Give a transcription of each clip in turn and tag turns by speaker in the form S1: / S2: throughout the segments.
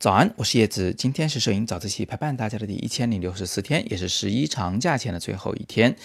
S1: 早安，我是叶子。今天是摄影早自习陪伴大家的第一千零六十四天，也是十一长假前的最后一天。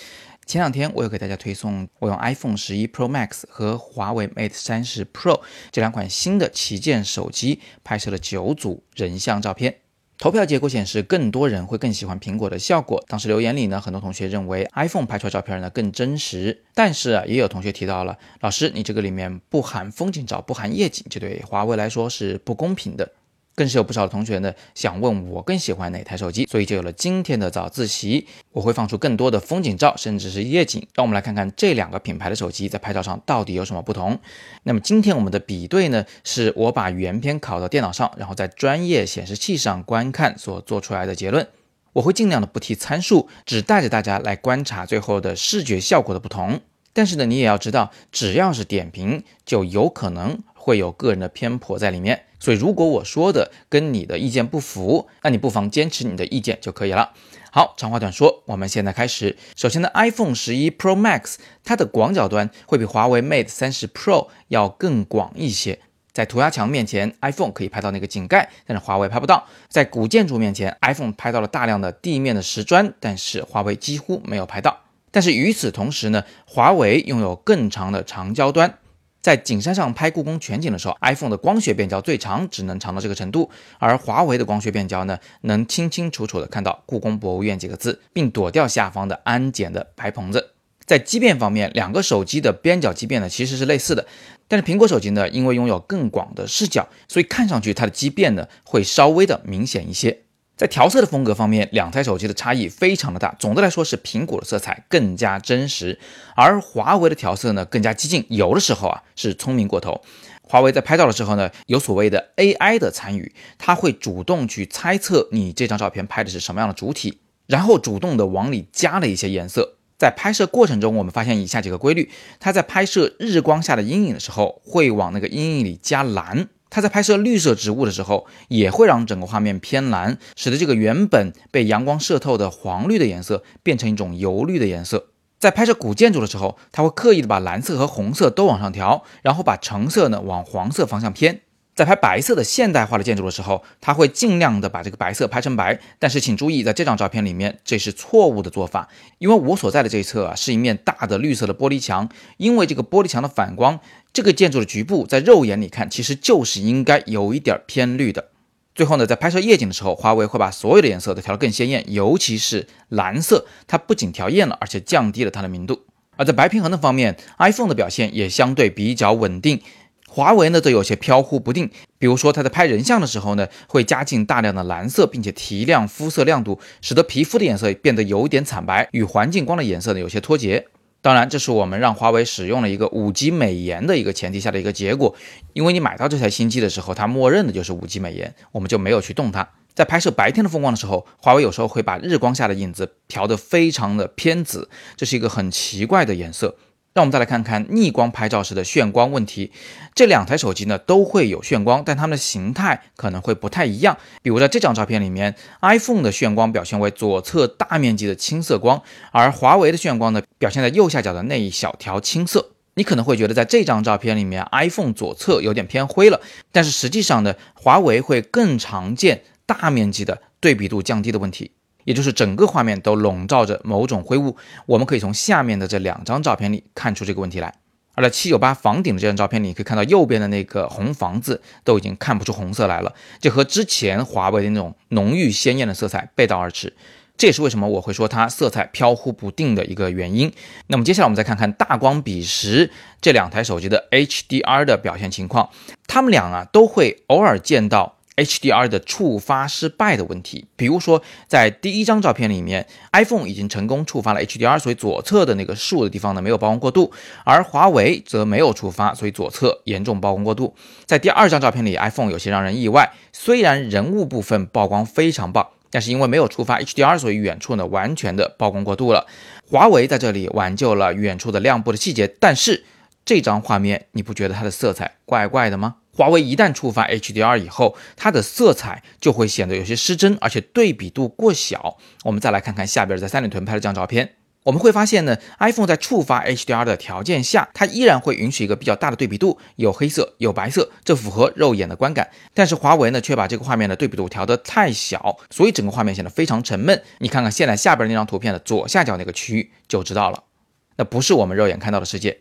S1: 前两天我有给大家推送我用 iPhone 十一 Pro Max 和华为 Mate 三十 Pro 这两款新的旗舰手机拍摄了九组人像照片。投票结果显示，更多人会更喜欢苹果的效果。当时留言里呢，很多同学认为 iPhone 拍出来照片呢更真实，但是啊，也有同学提到了，老师你这个里面不含风景照，不含夜景，这对华为来说是不公平的。更是有不少的同学呢想问我更喜欢哪台手机，所以就有了今天的早自习。我会放出更多的风景照，甚至是夜景，让我们来看看这两个品牌的手机在拍照上到底有什么不同。那么今天我们的比对呢，是我把原片拷到电脑上，然后在专业显示器上观看所做出来的结论。我会尽量的不提参数，只带着大家来观察最后的视觉效果的不同。但是呢，你也要知道，只要是点评，就有可能会有个人的偏颇在里面。所以，如果我说的跟你的意见不符，那你不妨坚持你的意见就可以了。好，长话短说，我们现在开始。首先呢，iPhone 十一 Pro Max 它的广角端会比华为 Mate 三十 Pro 要更广一些。在涂鸦墙面前，iPhone 可以拍到那个井盖，但是华为拍不到。在古建筑面前，iPhone 拍到了大量的地面的石砖，但是华为几乎没有拍到。但是与此同时呢，华为拥有更长的长焦端。在景山上拍故宫全景的时候，iPhone 的光学变焦最长只能长到这个程度，而华为的光学变焦呢，能清清楚楚的看到“故宫博物院”几个字，并躲掉下方的安检的白棚子。在畸变方面，两个手机的边角畸变呢其实是类似的，但是苹果手机呢，因为拥有更广的视角，所以看上去它的畸变呢会稍微的明显一些。在调色的风格方面，两台手机的差异非常的大。总的来说是苹果的色彩更加真实，而华为的调色呢更加激进，有的时候啊是聪明过头。华为在拍照的时候呢，有所谓的 AI 的参与，它会主动去猜测你这张照片拍的是什么样的主体，然后主动的往里加了一些颜色。在拍摄过程中，我们发现以下几个规律：它在拍摄日光下的阴影的时候，会往那个阴影里加蓝。它在拍摄绿色植物的时候，也会让整个画面偏蓝，使得这个原本被阳光射透的黄绿的颜色变成一种油绿的颜色。在拍摄古建筑的时候，它会刻意的把蓝色和红色都往上调，然后把橙色呢往黄色方向偏。在拍白色的现代化的建筑的时候，他会尽量的把这个白色拍成白，但是请注意，在这张照片里面，这是错误的做法，因为我所在的这一侧啊是一面大的绿色的玻璃墙，因为这个玻璃墙的反光，这个建筑的局部在肉眼里看其实就是应该有一点偏绿的。最后呢，在拍摄夜景的时候，华为会把所有的颜色都调得更鲜艳，尤其是蓝色，它不仅调艳了，而且降低了它的明度。而在白平衡的方面，iPhone 的表现也相对比较稳定。华为呢则有些飘忽不定，比如说它在拍人像的时候呢，会加进大量的蓝色，并且提亮肤色亮度，使得皮肤的颜色变得有点惨白，与环境光的颜色呢有些脱节。当然，这是我们让华为使用了一个五级美颜的一个前提下的一个结果，因为你买到这台新机的时候，它默认的就是五级美颜，我们就没有去动它。在拍摄白天的风光的时候，华为有时候会把日光下的影子调得非常的偏紫，这是一个很奇怪的颜色。让我们再来看看逆光拍照时的眩光问题。这两台手机呢都会有眩光，但它们的形态可能会不太一样。比如在这张照片里面，iPhone 的眩光表现为左侧大面积的青色光，而华为的眩光呢表现在右下角的那一小条青色。你可能会觉得在这张照片里面，iPhone 左侧有点偏灰了，但是实际上呢，华为会更常见大面积的对比度降低的问题。也就是整个画面都笼罩着某种灰雾，我们可以从下面的这两张照片里看出这个问题来。而在七九八房顶的这张照片里，可以看到右边的那个红房子都已经看不出红色来了，这和之前华为的那种浓郁鲜艳的色彩背道而驰。这也是为什么我会说它色彩飘忽不定的一个原因。那么接下来我们再看看大光比时这两台手机的 HDR 的表现情况，它们俩啊都会偶尔见到。HDR 的触发失败的问题，比如说在第一张照片里面，iPhone 已经成功触发了 HDR，所以左侧的那个树的地方呢没有曝光过度，而华为则没有触发，所以左侧严重曝光过度。在第二张照片里，iPhone 有些让人意外，虽然人物部分曝光非常棒，但是因为没有触发 HDR，所以远处呢完全的曝光过度了。华为在这里挽救了远处的亮部的细节，但是这张画面你不觉得它的色彩怪怪的吗？华为一旦触发 HDR 以后，它的色彩就会显得有些失真，而且对比度过小。我们再来看看下边在三里屯拍的这张照片，我们会发现呢，iPhone 在触发 HDR 的条件下，它依然会允许一个比较大的对比度，有黑色，有白色，这符合肉眼的观感。但是华为呢，却把这个画面的对比度调得太小，所以整个画面显得非常沉闷。你看看现在下边那张图片的左下角那个区域就知道了，那不是我们肉眼看到的世界。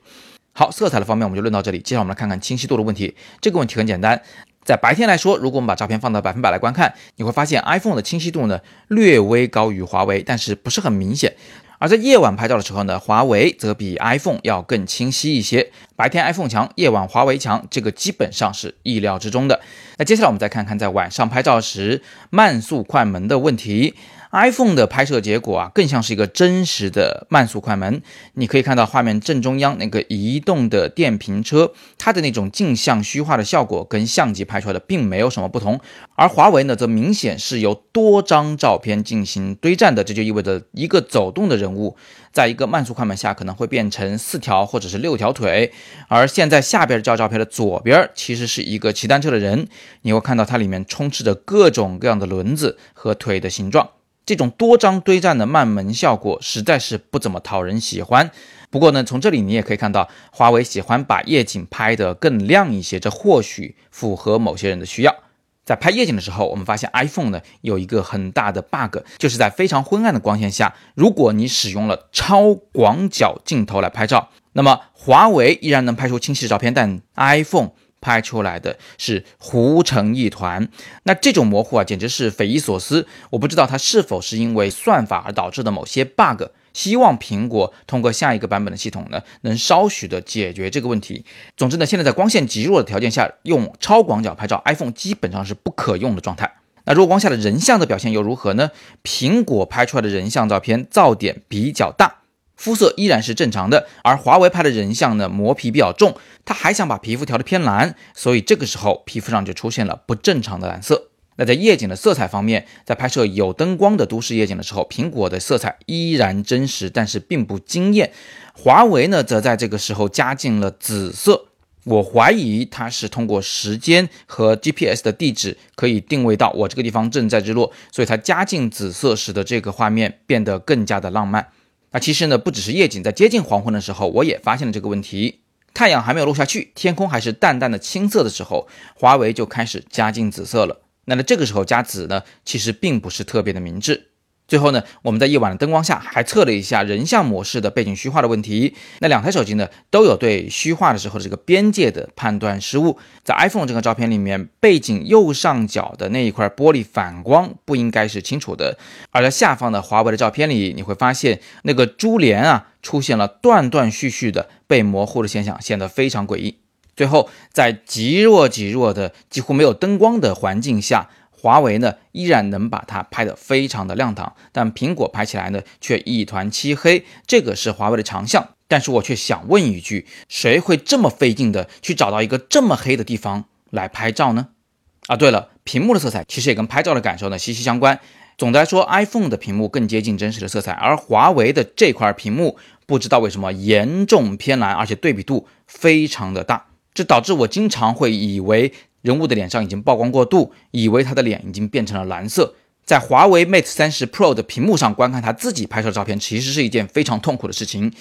S1: 好，色彩的方面我们就论到这里。接下来我们来看看清晰度的问题。这个问题很简单，在白天来说，如果我们把照片放到百分百来观看，你会发现 iPhone 的清晰度呢略微高于华为，但是不是很明显。而在夜晚拍照的时候呢，华为则比 iPhone 要更清晰一些。白天 iPhone 强，夜晚华为强，这个基本上是意料之中的。那接下来我们再看看在晚上拍照时慢速快门的问题。iPhone 的拍摄结果啊，更像是一个真实的慢速快门。你可以看到画面正中央那个移动的电瓶车，它的那种镜像虚化的效果跟相机拍出来的并没有什么不同。而华为呢，则明显是由多张照片进行堆栈的，这就意味着一个走动的人物，在一个慢速快门下可能会变成四条或者是六条腿。而现在下边这张照片的左边其实是一个骑单车的人，你会看到它里面充斥着各种各样的轮子和腿的形状。这种多张堆栈的慢门效果实在是不怎么讨人喜欢。不过呢，从这里你也可以看到，华为喜欢把夜景拍得更亮一些，这或许符合某些人的需要。在拍夜景的时候，我们发现 iPhone 呢有一个很大的 bug，就是在非常昏暗的光线下，如果你使用了超广角镜头来拍照，那么华为依然能拍出清晰的照片，但 iPhone。拍出来的是糊成一团，那这种模糊啊，简直是匪夷所思。我不知道它是否是因为算法而导致的某些 bug。希望苹果通过下一个版本的系统呢，能稍许的解决这个问题。总之呢，现在在光线极弱的条件下，用超广角拍照，iPhone 基本上是不可用的状态。那弱光下的人像的表现又如何呢？苹果拍出来的人像照片噪点比较大。肤色依然是正常的，而华为拍的人像呢，磨皮比较重，他还想把皮肤调得偏蓝，所以这个时候皮肤上就出现了不正常的蓝色。那在夜景的色彩方面，在拍摄有灯光的都市夜景的时候，苹果的色彩依然真实，但是并不惊艳。华为呢，则在这个时候加进了紫色，我怀疑它是通过时间和 GPS 的地址可以定位到我这个地方正在日落，所以它加进紫色，使得这个画面变得更加的浪漫。那其实呢，不只是夜景，在接近黄昏的时候，我也发现了这个问题。太阳还没有落下去，天空还是淡淡的青色的时候，华为就开始加进紫色了。那么这个时候加紫呢，其实并不是特别的明智。最后呢，我们在夜晚的灯光下还测了一下人像模式的背景虚化的问题。那两台手机呢，都有对虚化的时候的这个边界的判断失误。在 iPhone 这个照片里面，背景右上角的那一块玻璃反光不应该是清楚的，而在下方的华为的照片里，你会发现那个珠帘啊出现了断断续续的被模糊的现象，显得非常诡异。最后，在极弱极弱的几乎没有灯光的环境下。华为呢依然能把它拍得非常的亮堂，但苹果拍起来呢却一团漆黑，这个是华为的长项。但是我却想问一句，谁会这么费劲的去找到一个这么黑的地方来拍照呢？啊，对了，屏幕的色彩其实也跟拍照的感受呢息息相关。总的来说，iPhone 的屏幕更接近真实的色彩，而华为的这块屏幕不知道为什么严重偏蓝，而且对比度非常的大，这导致我经常会以为。人物的脸上已经曝光过度，以为他的脸已经变成了蓝色。在华为 Mate 30 Pro 的屏幕上观看他自己拍摄照片，其实是一件非常痛苦的事情。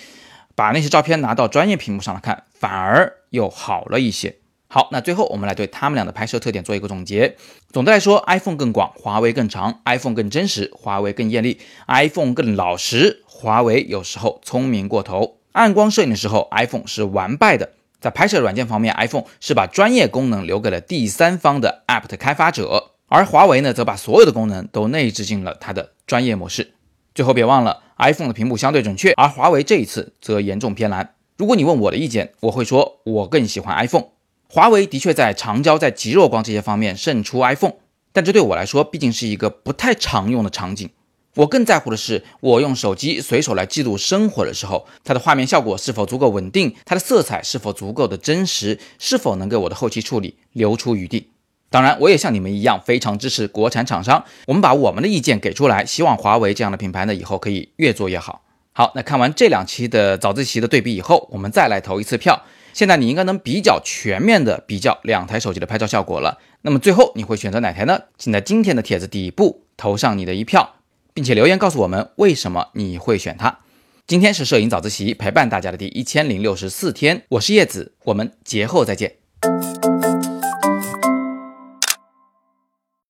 S1: 把那些照片拿到专业屏幕上来看，反而又好了一些。好，那最后我们来对他们俩的拍摄特点做一个总结。总的来说，iPhone 更广，华为更长；iPhone 更真实，华为更艳丽；iPhone 更老实，华为有时候聪明过头。暗光摄影的时候，iPhone 是完败的。在拍摄软件方面，iPhone 是把专业功能留给了第三方的 App 的开发者，而华为呢，则把所有的功能都内置进了它的专业模式。最后别忘了，iPhone 的屏幕相对准确，而华为这一次则严重偏蓝。如果你问我的意见，我会说我更喜欢 iPhone。华为的确在长焦、在极弱光这些方面胜出 iPhone，但这对我来说毕竟是一个不太常用的场景。我更在乎的是，我用手机随手来记录生活的时候，它的画面效果是否足够稳定，它的色彩是否足够的真实，是否能给我的后期处理留出余地。当然，我也像你们一样非常支持国产厂商。我们把我们的意见给出来，希望华为这样的品牌呢，以后可以越做越好。好，那看完这两期的早自习的对比以后，我们再来投一次票。现在你应该能比较全面的比较两台手机的拍照效果了。那么最后你会选择哪台呢？请在今天的帖子底部投上你的一票。并且留言告诉我们为什么你会选它。今天是摄影早自习陪伴大家的第一千零六十四天，我是叶子，我们节后再见。